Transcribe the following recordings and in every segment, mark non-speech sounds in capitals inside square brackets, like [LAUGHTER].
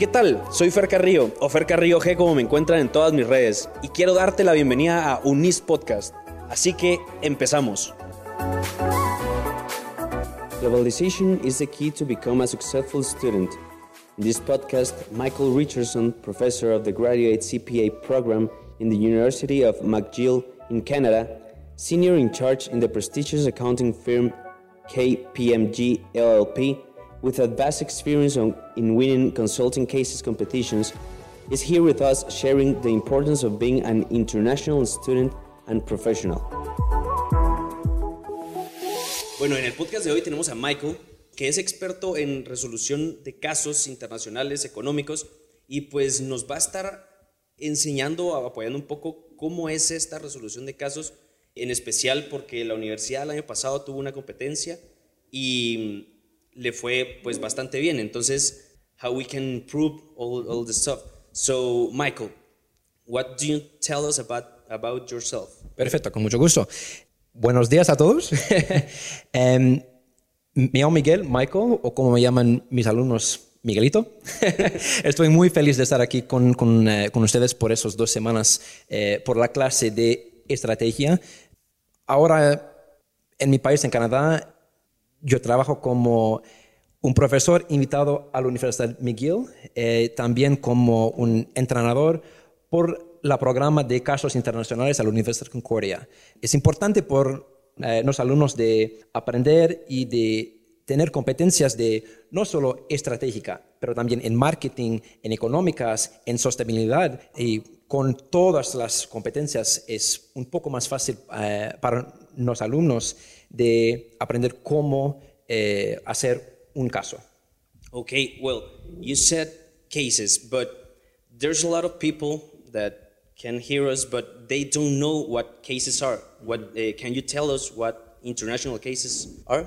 ¿qué tal? Soy Fer Carrillo, o Fer Carrillo G como me encuentran en todas mis redes, y quiero darte la bienvenida a Unis Podcast. Así que empezamos. Globalization is the key to become a successful student. In this podcast, Michael Richardson, professor of the graduate CPA program in the University of McGill in Canada, senior in charge in the prestigious accounting firm KPMG LLP, with a vast experience on, in winning consulting cases competitions, is here with us sharing the importance of being an international student and professional. Bueno, en el podcast de hoy tenemos a Michael, que es experto en resolución de casos internacionales económicos y pues nos va a estar enseñando, apoyando un poco cómo es esta resolución de casos, en especial porque la universidad el año pasado tuvo una competencia y le fue pues bastante bien. Entonces, how we can prove all, all this stuff. So, Michael, what do you tell us about, about yourself? Perfecto, con mucho gusto. Buenos días a todos. um, [LAUGHS] me llamo Miguel, Michael, o como me llaman mis alumnos, Miguelito. [LAUGHS] Estoy muy feliz de estar aquí con, con, eh, con ustedes por esas dos semanas, eh, por la clase de estrategia. Ahora, en mi país, en Canadá, yo trabajo como un profesor invitado a la Universidad McGill, eh, también como un entrenador por la programa de casos internacionales a la Universidad Concordia. Es importante por eh, los alumnos de aprender y de tener competencias de no solo estratégica, pero también en marketing, en económicas, en sostenibilidad. Y con todas las competencias es un poco más fácil eh, para los alumnos de aprender cómo eh, hacer un caso. Okay, well, you said cases, but there's a lot of people that can hear us, but they don't know what cases are. What uh, can you tell us what international cases are?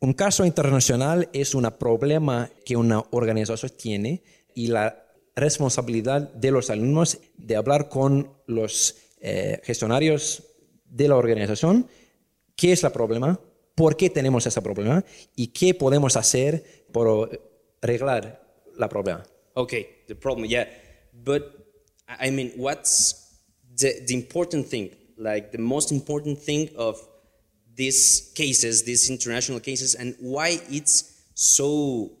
Un caso internacional es un problema que una organización tiene y la responsabilidad de los alumnos de hablar con los eh, gestionarios de la organización qué es el problema, por qué tenemos ese problema y qué podemos hacer por arreglar el problema. Okay, the problem, yeah. But I mean, what's the, the important thing, like the most important thing of these cases, these international cases, and why it's so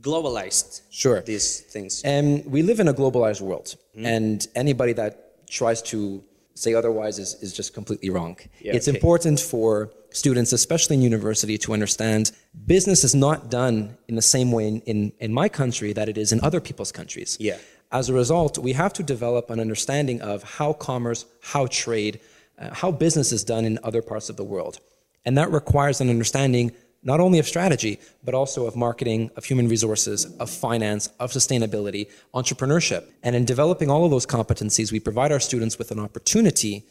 globalized? Sure. These things. Um, we live in a globalized world, and anybody that tries to say otherwise is, is just completely wrong. Yeah, it's okay. important for students, especially in university, to understand business is not done in the same way in, in, in my country that it is in other people's countries. Yeah. As a result, we have to develop an understanding of how commerce, how trade, uh, how business is done in other parts of the world. And that requires an understanding not only of strategy, but also of marketing, of human resources, of finance, of sustainability, entrepreneurship. And in developing all of those competencies, we provide our students with an opportunity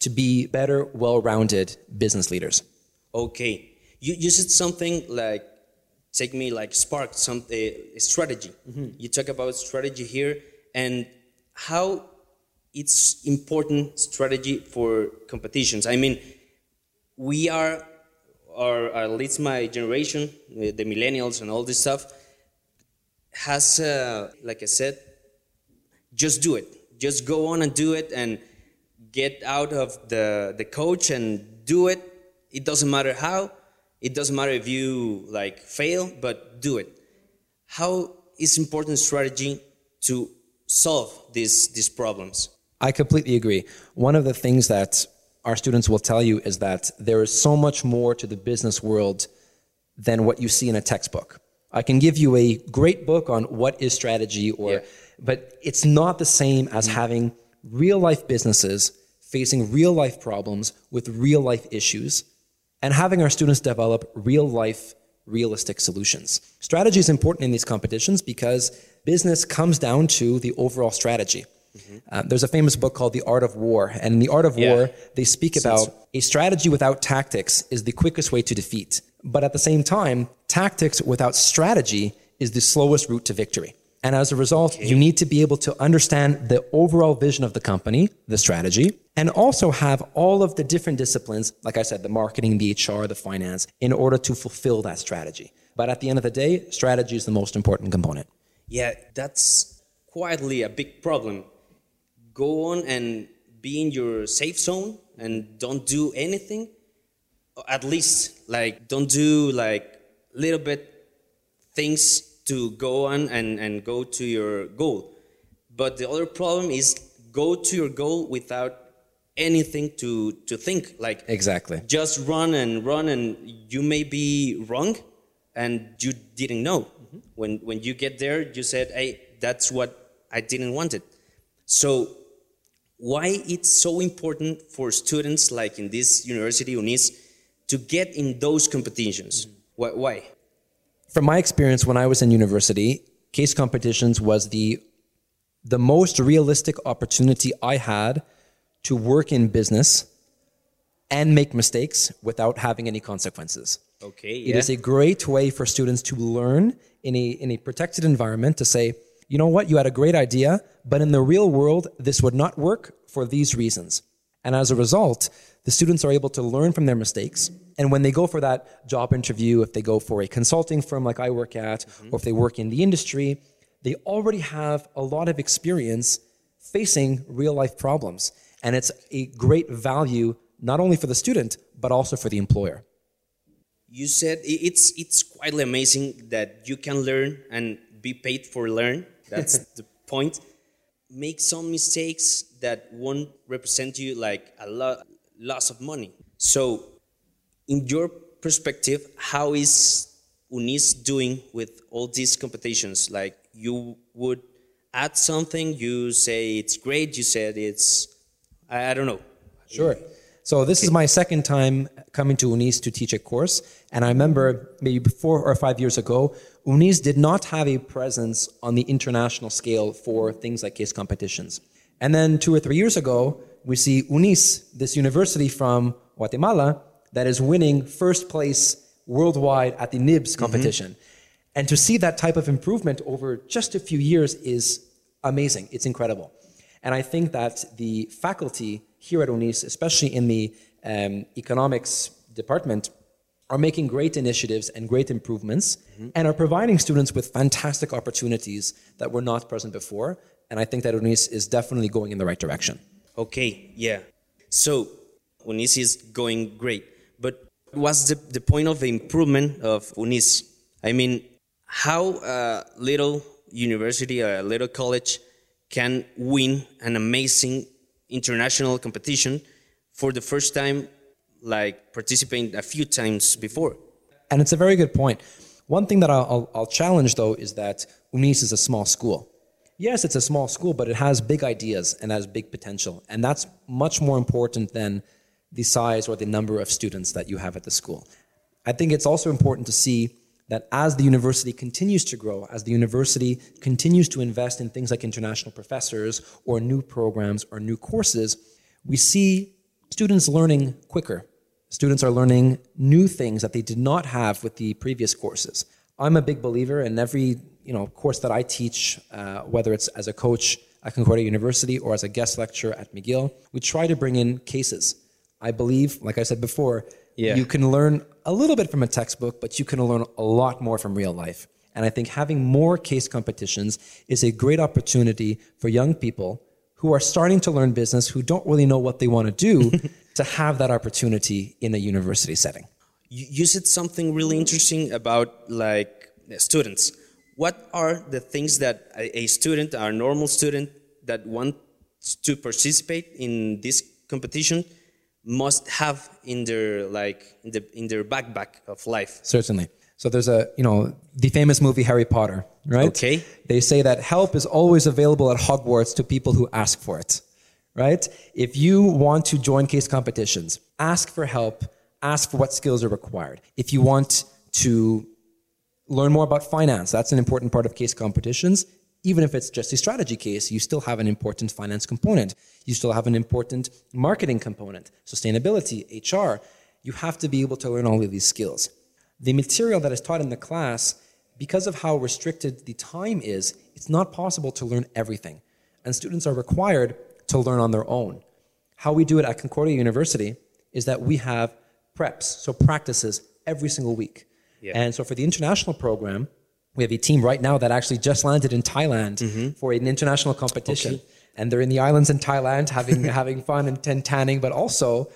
to be better, well rounded business leaders. Okay, you, you said something like, take me like spark some uh, strategy. You talk about strategy here and how it's important strategy for competitions. I mean, we are, or at least my generation, the millennials and all this stuff, has, uh, like I said, just do it. Just go on and do it and get out of the, the coach and do it. It doesn't matter how. It doesn't matter if you like fail, but do it. How is important strategy to solve these, these problems? I completely agree. One of the things that our students will tell you is that there is so much more to the business world than what you see in a textbook. I can give you a great book on what is strategy or Yeah. but it's not the same as mm-hmm. having real life businesses facing real life problems with real life issues and having our students develop real life realistic solutions. Strategy is important in these competitions because business comes down to the overall strategy. Uh, there's a famous book called The Art of War, and in The Art of Yeah. War, they speak about a strategy without tactics is the quickest way to defeat. But at the same time, tactics without strategy is the slowest route to victory. And as a result, you need to be able to understand the overall vision of the company, the strategy, and also have all of the different disciplines, like I said, the marketing, the HR, the finance, in order to fulfill that strategy. But at the end of the day, strategy is the most important component. Yeah, that's quietly a big problem. Go on and be in your safe zone and don't do anything. At least, like, don't do like little bit things to go on and, and go to your goal. But the other problem is go to your goal without anything to, to think. Like, Exactly. just run and run and you may be wrong and you didn't know mm-hmm. when when you get there you said hey that's what i didn't want it so why it's so important for students like in this university unis to get in those competitions why, why From my experience when I was in university, case competitions was the the most realistic opportunity I had to work in business and make mistakes without having any consequences. okay yeah. It is a great way for students to learn in a, in a protected environment to say, you know what, you had a great idea, but in the real world, this would not work for these reasons. And as a result, the students are able to learn from their mistakes. And when they go for that job interview, if they go for a consulting firm like I work at, mm-hmm. or if they work in the industry, they already have a lot of experience facing real life problems. And it's a great value, not only for the student, but also for the employer. you said it's it's quite amazing that you can learn and be paid for learn that's [LAUGHS] the point. Make some mistakes that won't represent you like a lot loss of money. So in your perspective how is unis doing with all these competitions? Like you would add something you say it's great you said it's i, I don't know. Sure. So this is my second time coming to UNIS to teach a course, and I remember maybe four or five years ago, UNIS did not have a presence on the international scale for things like case competitions. And then two or three years ago, we see UNIS, this university from Guatemala, that is winning first place worldwide at the NIBS competition. And to see that type of improvement over just a few years is amazing. It's incredible. And I think that the faculty here at UNIS, especially in the um, economics department, are making great initiatives and great improvements mm-hmm. and are providing students with fantastic opportunities that were not present before. And I think that UNIS is definitely going in the right direction. Okay, yeah. So UNIS is going great, but what's the, the point of the improvement of UNIS? I mean, how a little university or a little college can win an amazing international competition for the first time, like participating a few times before? And it's a very good point. One thing that I'll, I'll, challenge, though, is that UNIS is a small school. Yes, it's a small school, but it has big ideas and has big potential. And that's much more important than the size or the number of students that you have at the school. I think it's also important to see that as the university continues to grow, as the university continues to invest in things like international professors or new programs or new courses, we see students learning quicker. Students are learning new things that they did not have with the previous courses. I'm a big believer in every you know course that I teach, uh, whether it's as a coach at Concordia University or as a guest lecturer at McGill. We try to bring in cases. I believe, like I said before, Yeah. you can learn a little bit from a textbook, but you can learn a lot more from real life. And I think having more case competitions is a great opportunity for young people who are starting to learn business, who don't really know what they want to do, [LAUGHS] to have that opportunity in a university setting. You, said something really interesting about like students. What are the things that a, a student, a normal student that wants to participate in this competition must have in their like in, the, in their backpack of life? Certainly. So there's a, you know, the famous movie Harry Potter, right? Okay. They say that help is always available at Hogwarts to people who ask for it, right? If you want to join case competitions, ask for help, ask for what skills are required. If you want to learn more about finance, that's an important part of case competitions. Even if it's just a strategy case, you still have an important finance component. You still have an important marketing component, sustainability, HR. You have to be able to learn all of these skills. The material that is taught in the class, because of how restricted the time is, it's not possible to learn everything. And students are required to learn on their own. How we do it at Concordia University is that we have preps, so practices every single week. Yeah. And so for the international program, We have a team right now that actually just landed in Thailand mm-hmm. for an international competition. And they're in the islands in Thailand having, [LAUGHS] having fun and, and tanning, but also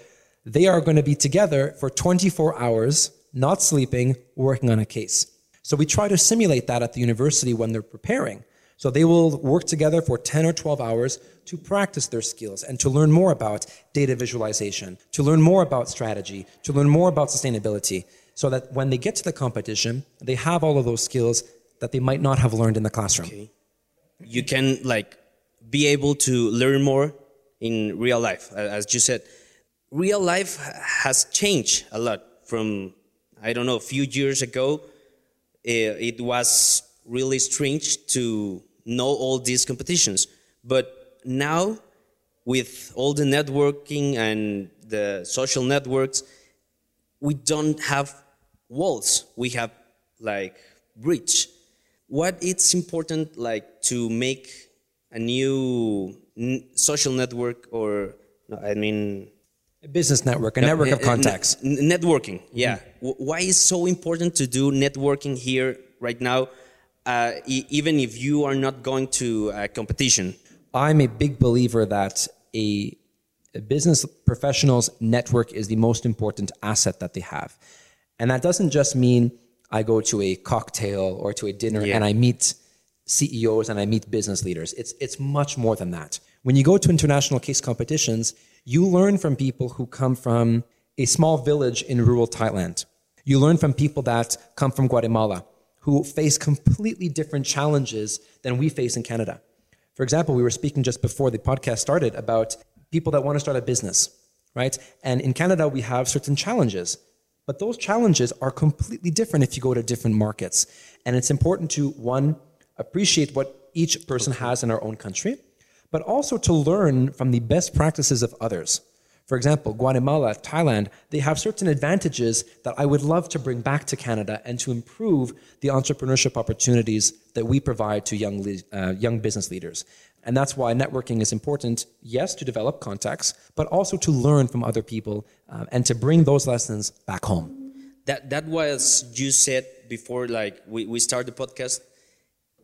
they are going to be together for 24 hours, not sleeping, working on a case. So we try to simulate that at the university when they're preparing. So they will work together for 10 or 12 hours to practice their skills and to learn more about data visualization, to learn more about strategy, to learn more about sustainability, so that when they get to the competition, they have all of those skills that they might not have learned in the classroom. Okay. You can like be able to learn more in real life, as you said. Real life has changed a lot from I don't know a few years ago. eh, It was really strange to know all these competitions, but now with all the networking and the social networks, we don't have walls. We have like bridge. What it's important like to make a new n- social network or no, I mean A business network, a network of uh, uh, contacts. networking. Yeah. W- Why is so important to do networking here right now, uh, Uh, e- even if you are not going to a competition? I'm a big believer that a, a business professional's network is the most important asset that they have. And that doesn't just mean I go to a cocktail or to a dinner Yeah. and I meet CEOs and I meet business leaders. It's, it's much more than that. When you go to international case competitions, you learn from people who come from a small village in rural Thailand. You learn from people that come from Guatemala who face completely different challenges than we face in Canada. For example, we were speaking just before the podcast started about people that want to start a business, right? And in Canada, we have certain challenges, but those challenges are completely different if you go to different markets. And it's important to, one, appreciate what each person has in our own country, but also to learn from the best practices of others. For example, Guatemala, Thailand, they have certain advantages that I would love to bring back to Canada and to improve the entrepreneurship opportunities that we provide to young, uh, young business leaders. And that's why networking is important, yes, to develop contacts, but also to learn from other people uh, and to bring those lessons back home. that that was you said before like we, we start the podcast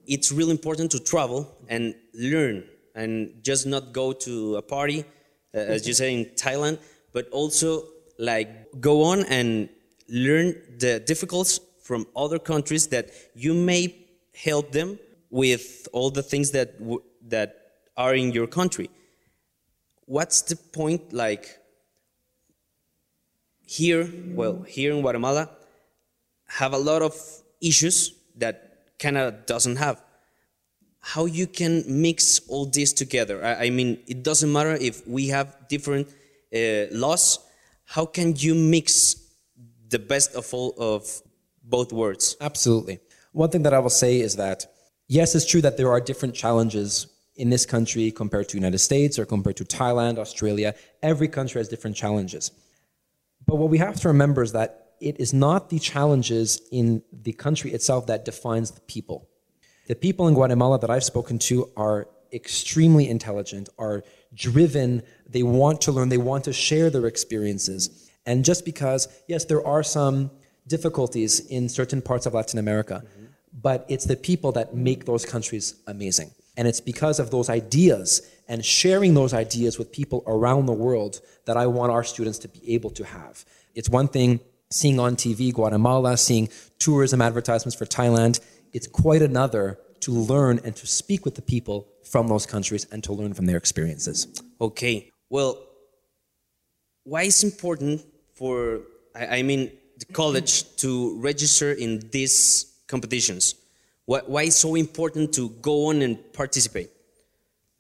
it's really important to travel and learn and just not go to a party as you say in thailand but also like go on and learn the difficulties from other countries that you may help them with all the things that w- that are in your country what's the point like here, well, here in Guatemala, have a lot of issues that Canada doesn't have. How you can mix all this together? I, I mean, it doesn't matter if we have different uh, laws. How can you mix the best of all of both worlds? Absolutely. One thing that I will say is that yes, it's true that there are different challenges in this country compared to United States or compared to Thailand, Australia. Every country has different challenges. But what we have to remember is that it is not the challenges in the country itself that defines the people. The people in Guatemala that I've spoken to are extremely intelligent, are driven, they want to learn, they want to share their experiences. And just because, yes, there are some difficulties in certain parts of Latin America, but it's the people that make those countries amazing. And it's because of those ideas and sharing those ideas with people around the world that I want our students to be able to have. It's one thing seeing on TV Guatemala, seeing tourism advertisements for Thailand. It's quite another to learn and to speak with the people from those countries and to learn from their experiences. Okay. Well, why is important for I, I mean the college to register in these competitions? Why, why is so important to go on and participate?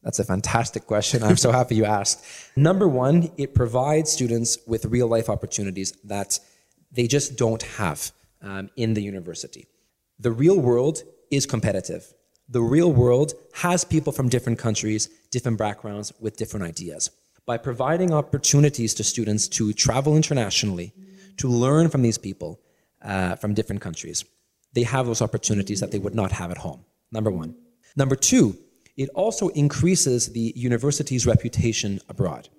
That's a fantastic question. I'm so [LAUGHS] happy you asked. Number one, it provides students with real life opportunities that they just don't have um, in the university. The real world is competitive. The real world has people from different countries, different backgrounds, with different ideas. By providing opportunities to students to travel internationally, to learn from these people uh, from different countries, they have those opportunities that they would not have at home. Number one. Number two, it also increases the university's reputation abroad.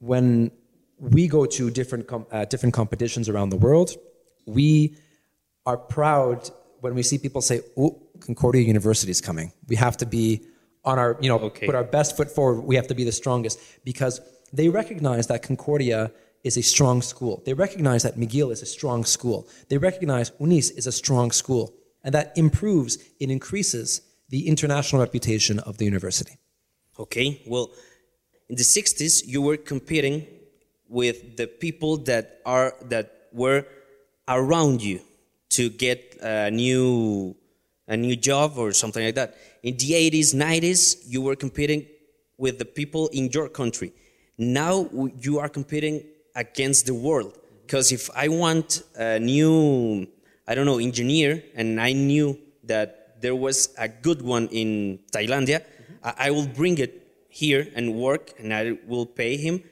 When we go to different, com- uh, different competitions around the world, we are proud when we see people say, "Oh, Concordia University is coming," we have to be on our, you know, Okay. put our best foot forward. We have to be the strongest because they recognize that Concordia is a strong school. They recognize that McGill is a strong school. They recognize UNIS is a strong school, and that improves, it increases the international reputation of the university. Okay, well, in the 60s, you were competing with the people that are that were around you to get a new a new job or something like that. In the 80s, 90s, you were competing with the people in your country. Now you are competing against the world. Because if I want a new, I don't know, engineer, and I knew that there was a good one in Thailandia, I, I will bring it here and work, and I will pay him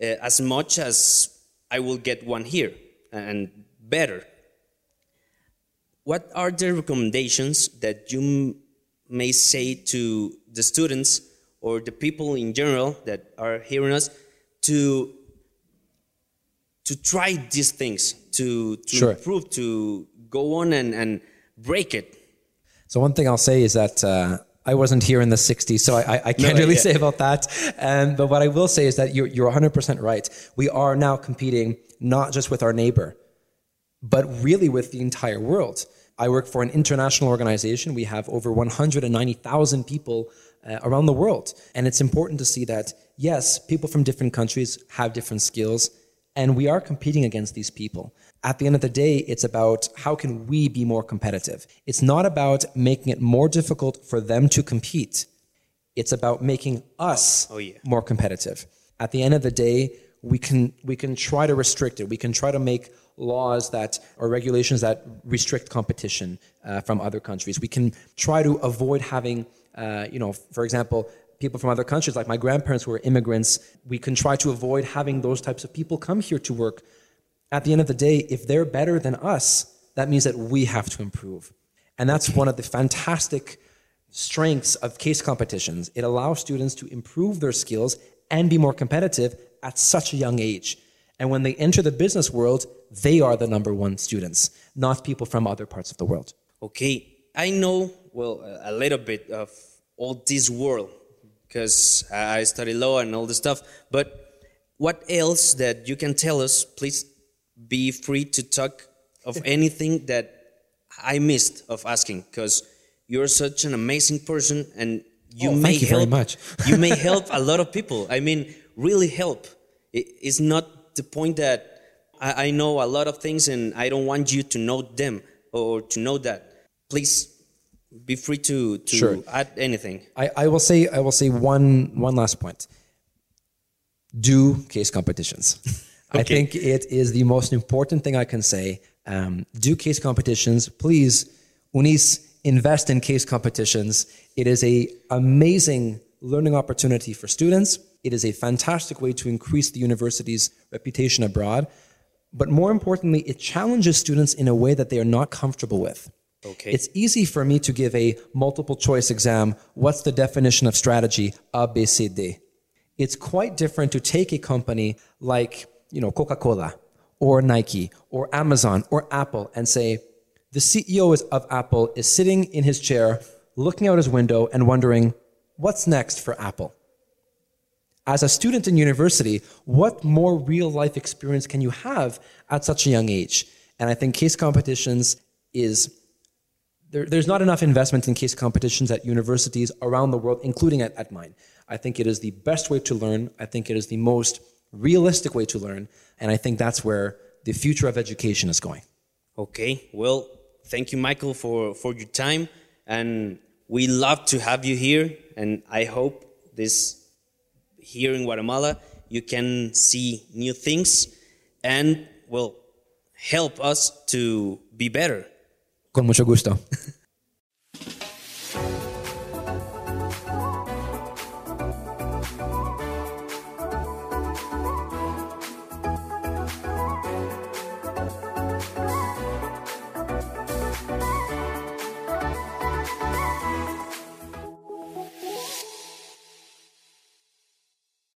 uh, as much as I will get one here and better. What are the recommendations that you m- may say to the students or the people in general that are hearing us to to try these things, to, to Sure. improve, to go on and, and break it? So one thing I'll say is that uh, I wasn't here in the 60s, so I, I, I [LAUGHS] can't No, really yeah. say about that. Um, but what I will say is that you're, you're 100% right. We are now competing not just with our neighbor, but really with the entire world. I work for an international organization. We have over 190,000 people uh, around the world. And it's important to see that, yes, people from different countries have different skills, and we are competing against these people. At the end of the day, it's about how can we be more competitive. It's not about making it more difficult for them to compete. It's about making us Oh, yeah. more competitive. At the end of the day, we can we can try to restrict it. We can try to make laws that or regulations that restrict competition uh, from other countries. We can try to avoid having, uh, you know, for example, people from other countries, like my grandparents who are immigrants. We can try to avoid having those types of people come here to work. At the end of the day, if they're better than us, that means that we have to improve. And that's one of the fantastic strengths of case competitions. It allows students to improve their skills and be more competitive at such a young age. And when they enter the business world, they are the number one students, not people from other parts of the world. Okay, I know well a little bit of all this world because I study law and all this stuff. But what else that you can tell us? Please be free to talk of [LAUGHS] anything that I missed of asking because you're such an amazing person and you Oh, may you very help. much. you may [LAUGHS] help a lot of people. I mean, really help. It- It's not the point that I, I know a lot of things and I don't want you to know them or to know that. Please be free to, to Sure. add anything. I, I will say I will say one one last point. Do case competitions. [LAUGHS] I think it is the most important thing I can say. Um, do case competitions, please. Unis invest in case competitions. It is a amazing learning opportunity for students. It is a fantastic way to increase the university's reputation abroad. But more importantly, it challenges students in a way that they are not comfortable with. Okay. It's easy for me to give a multiple choice exam. What's the definition of strategy? A, B, C, D. It's quite different to take a company like, you know, Coca-Cola or Nike or Amazon or Apple and say, the CEO is- of Apple is sitting in his chair, looking out his window and wondering, what's next for Apple? As a student in university, what more real life experience can you have at such a young age? And I think case competitions is there, there's not enough investment in case competitions at universities around the world, including at, at mine. I think it is the best way to learn. I think it is the most realistic way to learn. And I think that's where the future of education is going. Okay. Well, thank you, Michael, for, for your time. And we love to have you here. And I hope this here in Guatemala, you can see new things and, will help us to be better. Con mucho gusto. [LAUGHS]